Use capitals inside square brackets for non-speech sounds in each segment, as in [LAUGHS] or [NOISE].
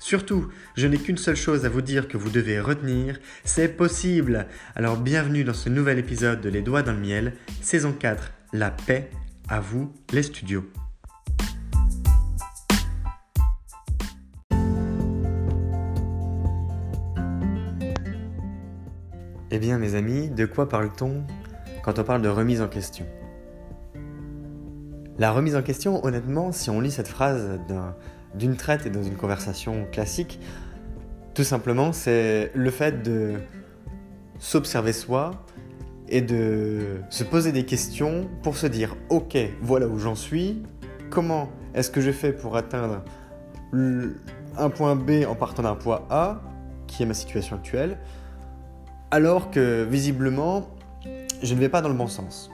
Surtout, je n'ai qu'une seule chose à vous dire que vous devez retenir, c'est possible. Alors bienvenue dans ce nouvel épisode de Les Doigts dans le Miel, saison 4, La paix, à vous les studios. Eh bien mes amis, de quoi parle-t-on quand on parle de remise en question? La remise en question, honnêtement, si on lit cette phrase d'un d'une traite et dans une conversation classique, tout simplement, c'est le fait de s'observer soi et de se poser des questions pour se dire ok, voilà où j'en suis, comment est-ce que je fais pour atteindre un point B en partant d'un point A, qui est ma situation actuelle, alors que visiblement, je ne vais pas dans le bon sens.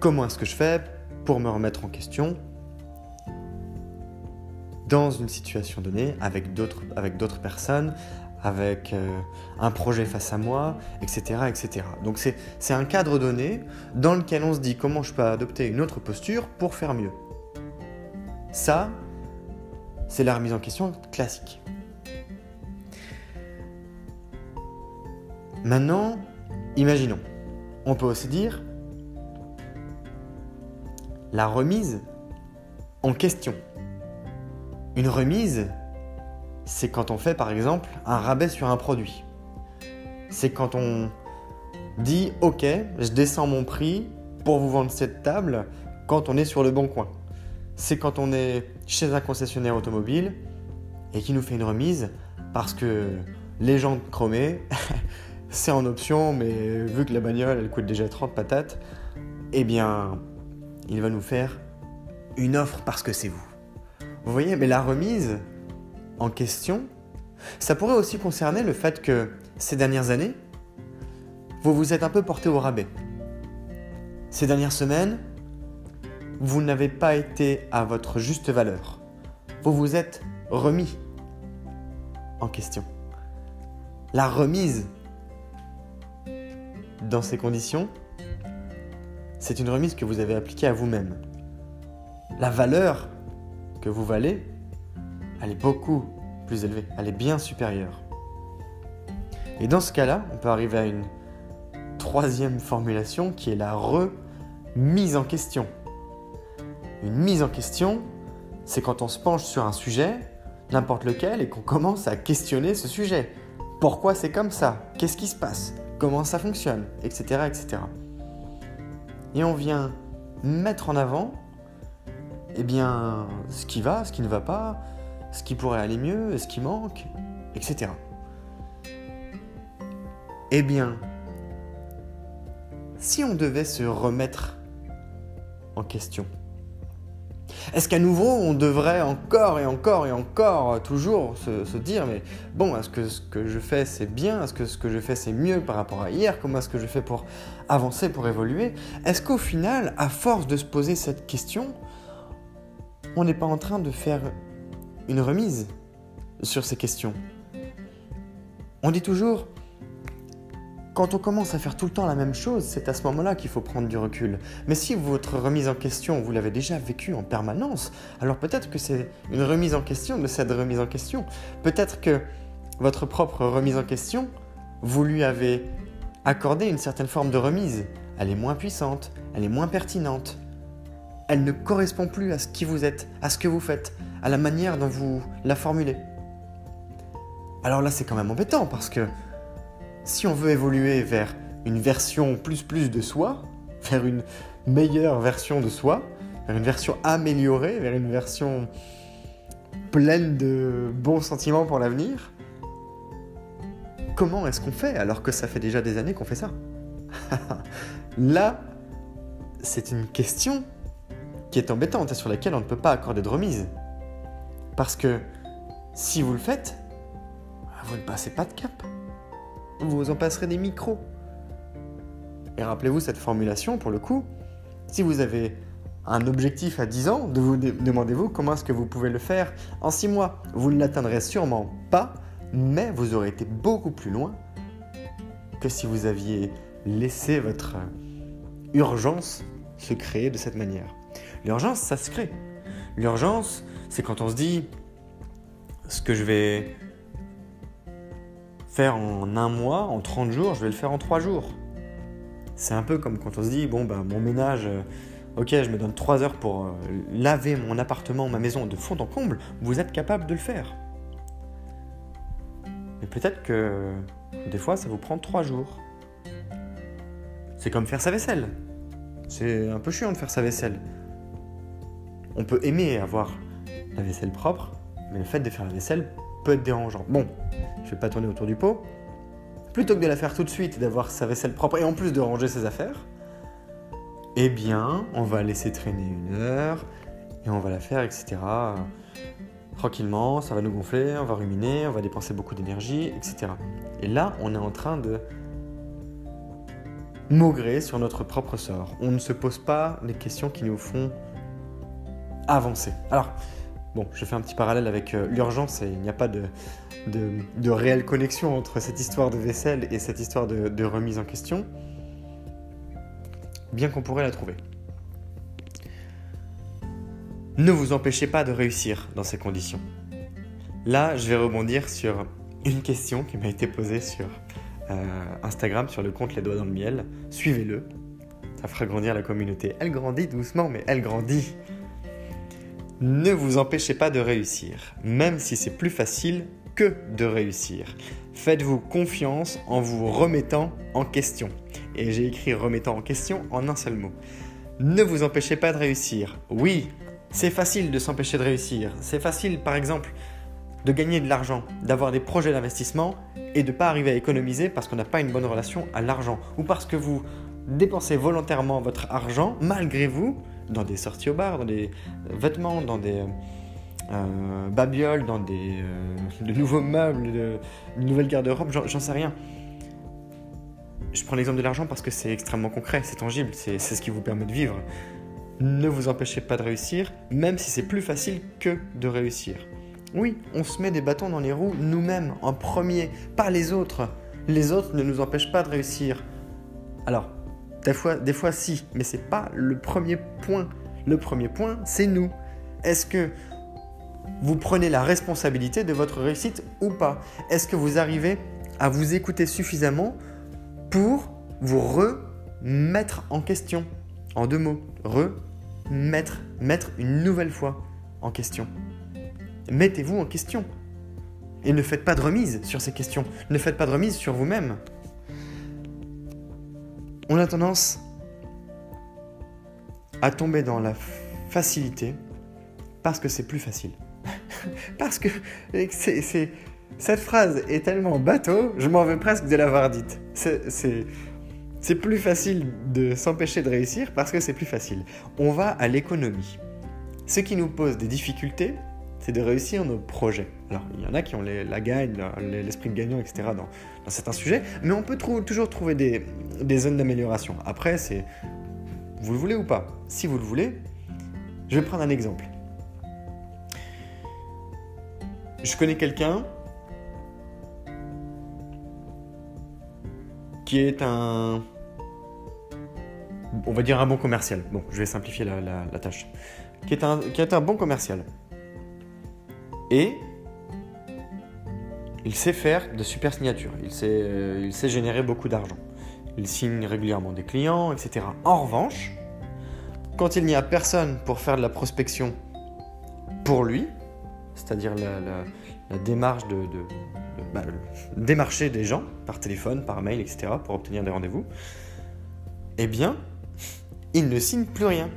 Comment est-ce que je fais pour me remettre en question dans une situation donnée, avec d'autres, avec d'autres personnes, avec euh, un projet face à moi, etc. etc. Donc c'est, c'est un cadre donné dans lequel on se dit comment je peux adopter une autre posture pour faire mieux. Ça, c'est la remise en question classique. Maintenant, imaginons, on peut aussi dire la remise en question. Une remise, c'est quand on fait par exemple un rabais sur un produit. C'est quand on dit ok, je descends mon prix pour vous vendre cette table quand on est sur le bon coin. C'est quand on est chez un concessionnaire automobile et qui nous fait une remise parce que les jantes chromées, [LAUGHS] c'est en option, mais vu que la bagnole elle coûte déjà 30 patates, eh bien, il va nous faire une offre parce que c'est vous. Vous voyez, mais la remise en question, ça pourrait aussi concerner le fait que ces dernières années, vous vous êtes un peu porté au rabais. Ces dernières semaines, vous n'avez pas été à votre juste valeur. Vous vous êtes remis en question. La remise dans ces conditions, c'est une remise que vous avez appliquée à vous-même. La valeur vous valez, elle est beaucoup plus élevée, elle est bien supérieure. Et dans ce cas-là, on peut arriver à une troisième formulation qui est la remise en question. Une mise en question, c'est quand on se penche sur un sujet, n'importe lequel, et qu'on commence à questionner ce sujet. Pourquoi c'est comme ça? Qu'est-ce qui se passe? Comment ça fonctionne? Etc. etc. Et on vient mettre en avant eh bien, ce qui va, ce qui ne va pas, ce qui pourrait aller mieux, ce qui manque, etc. Eh bien, si on devait se remettre en question, Est-ce qu'à nouveau, on devrait encore et encore et encore toujours se, dire, mais bon, est-ce que ce que je fais c'est bien? Est-ce que ce que je fais c'est mieux par rapport à hier? Comment est-ce que je fais pour avancer, pour évoluer? Est-ce qu'au final, à force de se poser cette question, on n'est pas en train de faire une remise sur ces questions On dit toujours, quand on commence à faire tout le temps la même chose, c'est à ce moment-là qu'il faut prendre du recul. Mais si votre remise en question, vous l'avez déjà vécue en permanence, alors peut-être que c'est une remise en question de cette remise en question. Peut-être que votre propre remise en question, vous lui avez accordé une certaine forme de remise. Elle est moins puissante, elle est moins pertinente. Elle ne correspond plus à ce qui vous êtes, à ce que vous faites, à la manière dont vous la formulez. Alors là, c'est quand même embêtant parce que si on veut évoluer vers une version plus plus de soi, vers une meilleure version de soi, vers une version améliorée, vers une version pleine de bons sentiments pour l'avenir, comment est-ce qu'on fait alors que ça fait déjà des années qu'on fait ça? [LAUGHS] Là, c'est une question qui est embêtante et sur laquelle on ne peut pas accorder de remise. Parce que si vous le faites, vous ne passez pas de cap vous en passerez des micros. Et rappelez-vous cette formulation, pour le coup, si vous avez un objectif à 10 ans, vous demandez-vous comment est-ce que vous pouvez le faire en 6 mois. Vous ne l'atteindrez sûrement pas, mais vous aurez été beaucoup plus loin que si vous aviez laissé votre urgence se créer de cette manière. L'urgence, ça se crée. L'urgence, c'est quand on se dit ce que je vais faire en un mois, en 30 jours, je vais le faire en 3 jours. C'est un peu comme quand on se dit, bon, bah, mon ménage, euh, ok, je me donne 3 heures pour euh, laver mon appartement, ma maison de fond en comble, vous êtes capable de le faire. Mais peut-être que des fois, ça vous prend 3 jours. C'est comme faire sa vaisselle. C'est un peu chiant de faire sa vaisselle. On peut aimer avoir la vaisselle propre, mais le fait de faire la vaisselle peut être dérangeant. Bon, je vais pas tourner autour du pot. Plutôt que de la faire tout de suite d'avoir sa vaisselle propre et en plus de ranger ses affaires, eh bien, on va laisser traîner une heure et on va la faire, etc. Tranquillement, ça va nous gonfler, on va ruminer, on va dépenser beaucoup d'énergie, etc. Et là, on est en train de maugrer sur notre propre sort. On ne se pose pas les questions qui nous font avancer. Alors, Bon, je fais un petit parallèle avec euh, l'urgence et il n'y a pas de, réelle connexion entre cette histoire de vaisselle et cette histoire de, remise en question, bien qu'on pourrait la trouver. Ne vous empêchez pas de réussir dans ces conditions. Là, je vais rebondir sur une question qui m'a été posée sur euh, Instagram, sur le compte Les Doigts dans le Miel. Suivez-le, ça fera grandir la communauté. Elle grandit doucement, mais elle grandit. Ne vous empêchez pas de réussir, même si c'est plus facile que de réussir. Faites-vous confiance en vous remettant en question. Et j'ai écrit remettant en question en un seul mot. Ne vous empêchez pas de réussir. Oui, c'est facile de s'empêcher de réussir. C'est facile, par exemple, de gagner de l'argent, d'avoir des projets d'investissement et de ne pas arriver à économiser parce qu'on n'a pas une bonne relation à l'argent ou parce que vous dépensez volontairement votre argent malgré vous dans des sorties au bar, dans des vêtements, dans des euh, babioles, dans des de nouveaux meubles, de, de nouvelles garde-robes, j'en sais rien. Je prends l'exemple de l'argent parce que c'est extrêmement concret, c'est tangible, c'est ce qui vous permet de vivre. Ne vous empêchez pas de réussir, même si c'est plus facile que de réussir. Oui, on se met des bâtons dans les roues nous-mêmes, en premier, pas les autres. Les autres ne nous empêchent pas de réussir. Alors, des fois, si, mais c'est pas le premier point. Le premier point, c'est nous. Est-ce que vous prenez la responsabilité de votre réussite ou pas? Est-ce que vous arrivez à vous écouter suffisamment pour vous remettre en question? En deux mots, remettre, mettre une nouvelle fois en question. Mettez-vous en question. Et ne faites pas de remise sur ces questions. Ne faites pas de remise sur vous-même on a tendance à tomber dans la facilité parce que c'est plus facile. [LAUGHS] parce que cette phrase est tellement bateau, je m'en veux presque de l'avoir dite. C'est, plus facile de s'empêcher de réussir parce que c'est plus facile. On va à l'économie. ce qui nous pose des difficultés, c'est de réussir nos projets. Alors, il y en a qui ont la gagne, l'esprit de gagnant, etc. dans, certains sujets, mais on peut toujours trouver des, zones d'amélioration. Après, c'est vous le voulez ou pas? Si vous le voulez, je vais prendre un exemple. Je connais quelqu'un qui est un, on va dire un bon commercial. Bon, je vais simplifier la, tâche. Qui est, un, qui est un bon commercial. Et il sait faire de super signatures. Il sait, euh, il sait générer beaucoup d'argent. Il signe régulièrement des clients, etc. En revanche, quand il n'y a personne pour faire de la prospection pour lui, c'est-à-dire la, démarche de, bah, démarcher des gens par téléphone, par mail, etc., pour obtenir des rendez-vous, eh bien, il ne signe plus rien.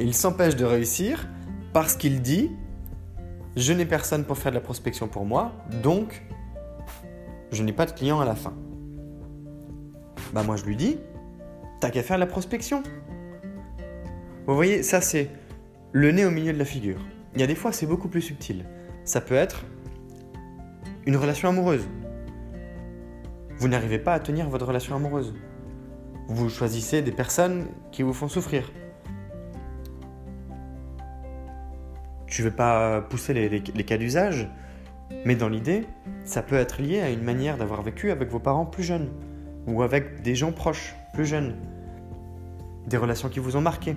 Il s'empêche de réussir parce qu'il dit je n'ai personne pour faire de la prospection pour moi, donc je n'ai pas de client à la fin. Bah moi je lui dis, t'as qu'à faire de la prospection. Vous voyez, ça c'est le nez au milieu de la figure. Il y a des fois c'est beaucoup plus subtil. Ça peut être une relation amoureuse. Vous n'arrivez pas à tenir votre relation amoureuse. Vous choisissez des personnes qui vous font souffrir. Je ne vais pas pousser les, cas d'usage, mais dans l'idée, ça peut être lié à une manière d'avoir vécu avec vos parents plus jeunes, ou avec des gens proches plus jeunes, des relations qui vous ont marqué.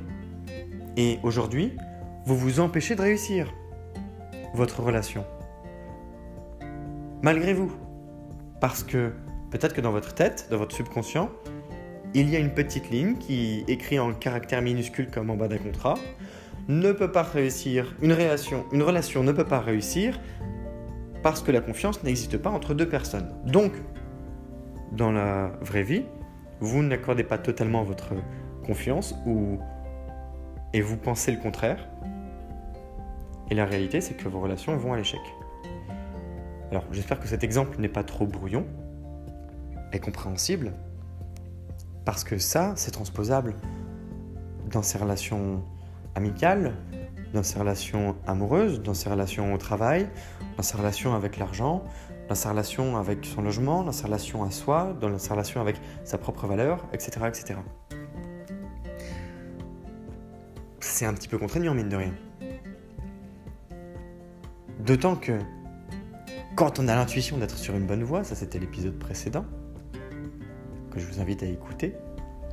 Et aujourd'hui, vous vous empêchez de réussir votre relation. Malgré vous. Parce que peut-être que dans votre tête, dans votre subconscient, il y a une petite ligne qui, écrit en caractères minuscules comme en bas d'un contrat, ne peut pas réussir, une relation, une relation ne peut pas réussir parce que la confiance n'existe pas entre deux personnes. Donc, dans la vraie vie, vous n'accordez pas totalement votre confiance ou et vous pensez le contraire. Et la réalité, c'est que vos relations vont à l'échec. Alors, j'espère que cet exemple n'est pas trop brouillon et compréhensible. Parce que ça, c'est transposable dans ses relations amicales, dans ses relations amoureuses, dans ses relations au travail, dans ses relations avec l'argent, dans sa relation avec son logement, dans sa relation à soi, dans sa relation avec sa propre valeur, etc. etc. C'est un petit peu contraignant, mine de rien. D'autant que quand on a l'intuition d'être sur une bonne voie, ça c'était l'épisode précédent, je vous invite à écouter.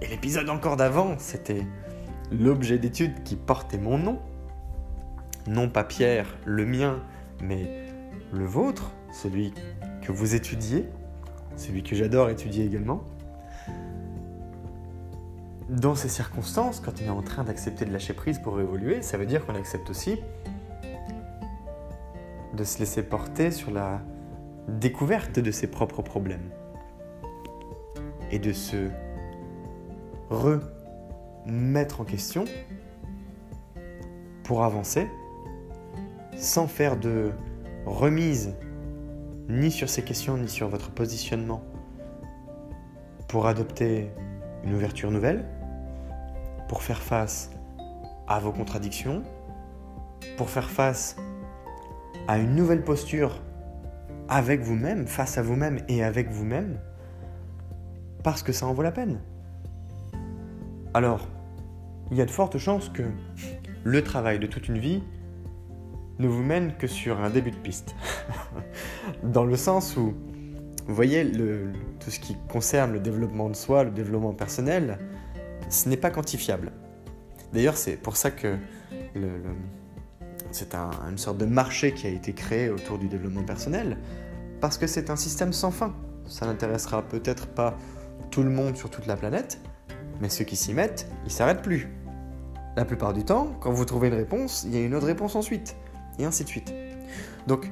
Et l'épisode encore d'avant, c'était l'objet d'étude qui portait mon nom. Non pas Pierre, le mien, mais le vôtre, celui que vous étudiez, celui que j'adore étudier également. Dans ces circonstances, quand on est en train d'accepter de lâcher prise pour évoluer, ça veut dire qu'on accepte aussi de se laisser porter sur la découverte de ses propres problèmes et de se remettre en question pour avancer sans faire de remise ni sur ces questions ni sur votre positionnement pour adopter une ouverture nouvelle, pour faire face à vos contradictions, pour faire face à une nouvelle posture avec vous-même, face à vous-même et avec vous-même, parce que ça en vaut la peine. Alors, il y a de fortes chances que le travail de toute une vie ne vous mène que sur un début de piste. [LAUGHS] Dans le sens où, vous voyez, tout ce qui concerne le développement de soi, le développement personnel, ce n'est pas quantifiable. D'ailleurs, c'est pour ça que c'est une sorte de marché qui a été créé autour du développement personnel, parce que c'est un système sans fin. Ça n'intéressera peut-être pas tout le monde sur toute la planète, mais ceux qui s'y mettent, ils s'arrêtent plus. La plupart du temps, quand vous trouvez une réponse, il y a une autre réponse ensuite, et ainsi de suite. Donc,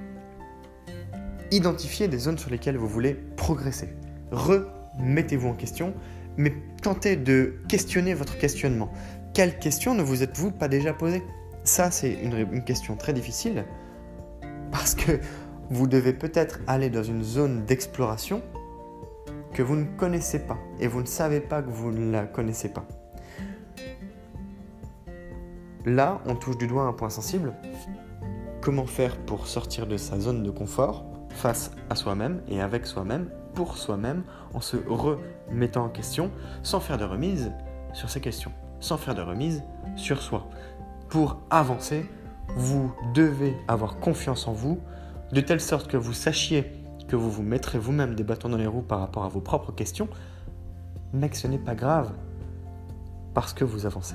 identifiez des zones sur lesquelles vous voulez progresser. Remettez-vous en question, mais tentez de questionner votre questionnement. Quelle question ne vous êtes-vous pas déjà posée Ça, c'est une, une question très difficile, parce que vous devez peut-être aller dans une zone d'exploration que vous ne connaissez pas et vous ne savez pas que vous ne la connaissez pas. là, on touche du doigt un point sensible. Comment faire pour sortir de sa zone de confort face à soi-même et avec soi-même, pour soi-même, en se remettant en question, sans faire de remise sur ces questions, sans faire de remise sur soi. Pour avancer, vous devez avoir confiance en vous, de telle sorte que vous sachiez vous vous mettrez vous-même des bâtons dans les roues par rapport à vos propres questions, mais que ce n'est pas grave, parce que vous avancez.